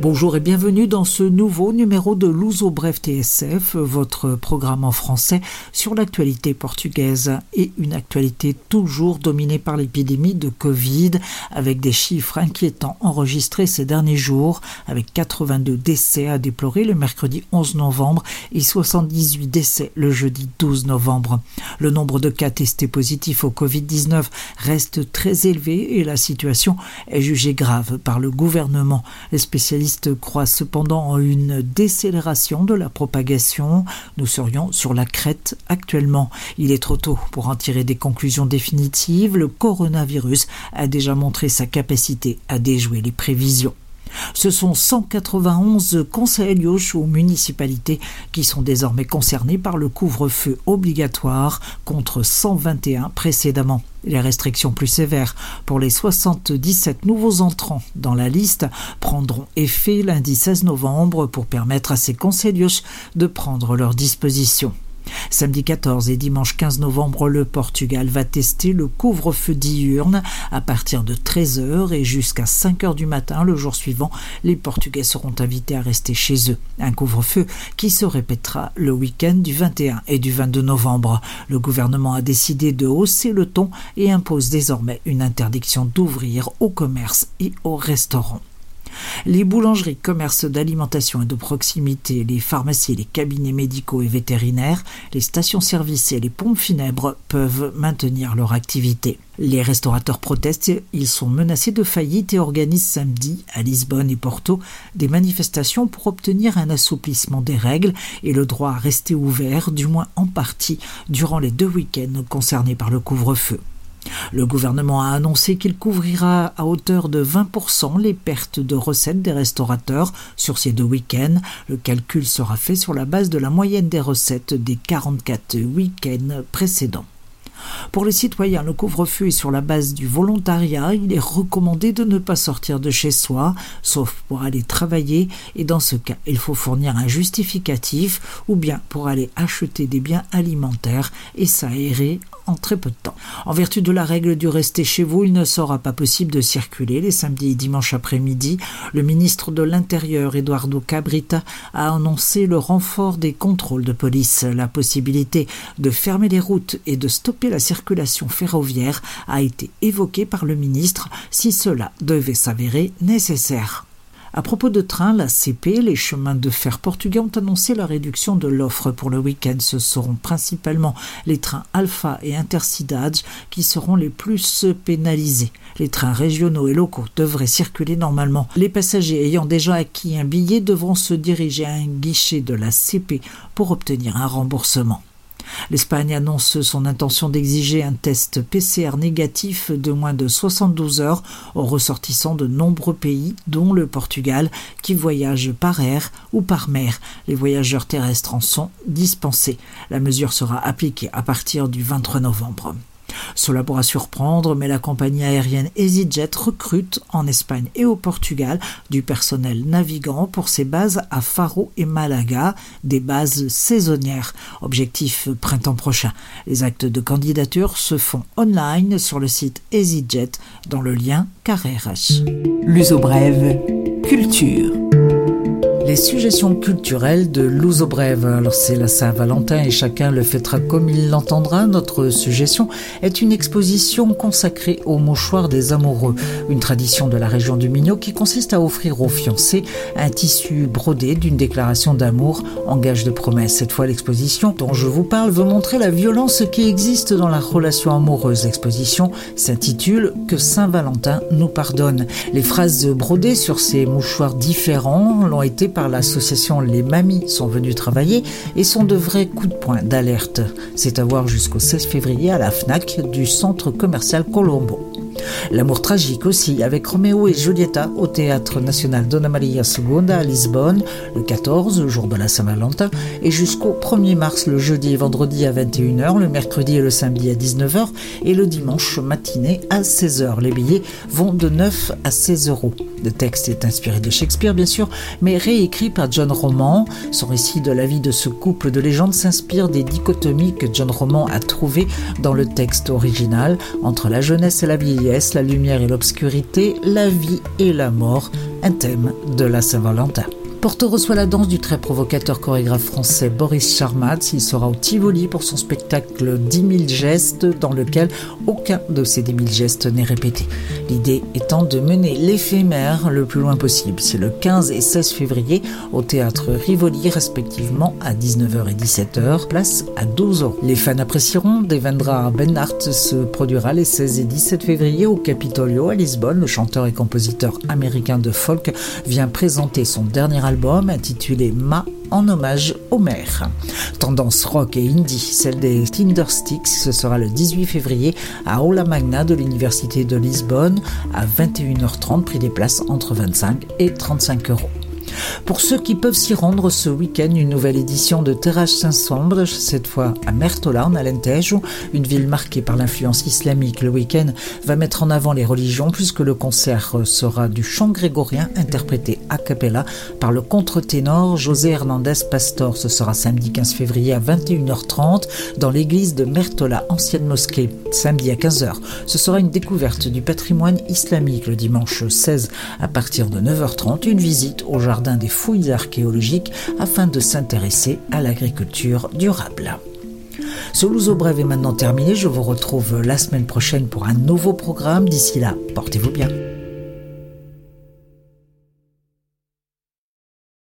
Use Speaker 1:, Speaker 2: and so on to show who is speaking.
Speaker 1: Bonjour et bienvenue dans ce nouveau numéro de Luso Bref TSF, votre programme en français sur l'actualité portugaise et une actualité toujours dominée par l'épidémie de Covid avec des chiffres inquiétants enregistrés ces derniers jours avec 82 décès à déplorer le mercredi 11 novembre et 78 décès le jeudi 12 novembre. Le nombre de cas testés positifs au Covid-19 reste très élevé et la situation est jugée grave par le gouvernement. Les spécialistes croit cependant en une décélération de la propagation. Nous serions sur la crête actuellement. Il est trop tôt pour en tirer des conclusions définitives. Le coronavirus a déjà montré sa capacité à déjouer les prévisions. Ce sont 191 conseils ou municipalités qui sont désormais concernés par le couvre-feu obligatoire contre 121 précédemment. Les restrictions plus sévères pour les 77 nouveaux entrants dans la liste prendront effet lundi 16 novembre pour permettre à ces conseils de prendre leurs dispositions. Samedi 14 et dimanche 15 novembre, le Portugal va tester le couvre-feu diurne à partir de 13h et jusqu'à 5h du matin le jour suivant. Les Portugais seront invités à rester chez eux. Un couvre-feu qui se répétera le week-end du 21 et du 22 novembre. Le gouvernement a décidé de hausser le ton et impose désormais une interdiction d'ouvrir au commerce et aux restaurants. Les boulangeries, commerces d'alimentation et de proximité, les pharmacies, les cabinets médicaux et vétérinaires, les stations-service et les pompes funèbres peuvent maintenir leur activité. Les restaurateurs protestent, ils sont menacés de faillite et organisent samedi à Lisbonne et Porto des manifestations pour obtenir un assouplissement des règles et le droit à rester ouvert, du moins en partie, durant les deux week-ends concernés par le couvre-feu. Le gouvernement a annoncé qu'il couvrira à hauteur de 20% les pertes de recettes des restaurateurs sur ces deux week-ends. Le calcul sera fait sur la base de la moyenne des recettes des 44 week-ends précédents. Pour les citoyens, le couvre-feu est sur la base du volontariat. Il est recommandé de ne pas sortir de chez soi, sauf pour aller travailler, et dans ce cas, il faut fournir un justificatif, ou bien pour aller acheter des biens alimentaires et s'aérer en très peu de temps. En vertu de la règle du rester chez vous, il ne sera pas possible de circuler les samedis et dimanches après-midi. Le ministre de l'Intérieur, Eduardo Cabrita, a annoncé le renfort des contrôles de police. La possibilité de fermer les routes et de stopper la circulation ferroviaire a été évoquée par le ministre si cela devait s'avérer nécessaire. À propos de trains, la CP, les chemins de fer portugais ont annoncé la réduction de l'offre pour le week-end. Ce seront principalement les trains Alpha et Intercidades qui seront les plus pénalisés. Les trains régionaux et locaux devraient circuler normalement. Les passagers ayant déjà acquis un billet devront se diriger à un guichet de la CP pour obtenir un remboursement. L'Espagne annonce son intention d'exiger un test PCR négatif de moins de 72 heures aux ressortissants de nombreux pays, dont le Portugal, qui voyagent par air ou par mer. Les voyageurs terrestres en sont dispensés. La mesure sera appliquée à partir du 23 novembre. Cela pourra surprendre, mais la compagnie aérienne EasyJet recrute en Espagne et au Portugal du personnel navigant pour ses bases à Faro et Malaga, des bases saisonnières. Objectif printemps prochain. Les actes de candidature se font online sur le site EasyJet dans le lien Carreras.
Speaker 2: L'uso brève, culture
Speaker 1: les suggestions culturelles de Brève. Alors c'est la Saint-Valentin et chacun le fêtera comme il l'entendra. Notre suggestion est une exposition consacrée au mouchoir des amoureux, une tradition de la région du Minot qui consiste à offrir aux fiancés un tissu brodé d'une déclaration d'amour en gage de promesse. Cette fois l'exposition dont je vous parle veut montrer la violence qui existe dans la relation amoureuse. L'exposition s'intitule Que Saint-Valentin nous pardonne. Les phrases brodées sur ces mouchoirs différents l'ont été par l'association Les Mamies sont venues travailler et sont de vrais coups de poing d'alerte. C'est à voir jusqu'au 16 février à la FNAC du centre commercial Colombo. L'amour tragique aussi, avec Roméo et Julieta au Théâtre National Dona Maria II à Lisbonne, le 14, jour de la Saint-Valentin, et jusqu'au 1er mars, le jeudi et vendredi à 21h, le mercredi et le samedi à 19h, et le dimanche matinée à 16h. Les billets vont de 9 à 16 euros. Le texte est inspiré de Shakespeare, bien sûr, mais réécrit par John Roman. Son récit de la vie de ce couple de légende s'inspire des dichotomies que John Roman a trouvées dans le texte original entre la jeunesse et la vieillesse la lumière et l'obscurité, la vie et la mort, un thème de la Saint-Valentin. Porto reçoit la danse du très provocateur chorégraphe français Boris Charmatz. Il sera au Tivoli pour son spectacle 10 000 gestes dans lequel aucun de ces 10 000 gestes n'est répété. L'idée étant de mener l'éphémère le plus loin possible. C'est le 15 et 16 février au théâtre Rivoli respectivement à 19h et 17h, place à 12 euros. Les fans apprécieront. Devendra Benhart se produira les 16 et 17 février au Capitolio à Lisbonne. Le chanteur et compositeur américain de folk vient présenter son dernier album intitulé Ma en hommage au maire. Tendance rock et indie, celle des Tindersticks, ce sera le 18 février à Aula Magna de l'Université de Lisbonne à 21h30, prix des places entre 25 et 35 euros. Pour ceux qui peuvent s'y rendre ce week-end, une nouvelle édition de Terrage Saint-Sombre, cette fois à Mertola, en Alentejo, une ville marquée par l'influence islamique. Le week-end va mettre en avant les religions puisque le concert sera du chant grégorien interprété a cappella par le contre-ténor José Hernandez Pastor. Ce sera samedi 15 février à 21h30 dans l'église de Mertola, ancienne mosquée. Samedi à 15h, ce sera une découverte du patrimoine islamique le dimanche 16 à partir de 9h30, une visite au des fouilles archéologiques afin de s'intéresser à l'agriculture durable. Ce Louzo Brève est maintenant terminé. Je vous retrouve la semaine prochaine pour un nouveau programme. D'ici là, portez-vous bien.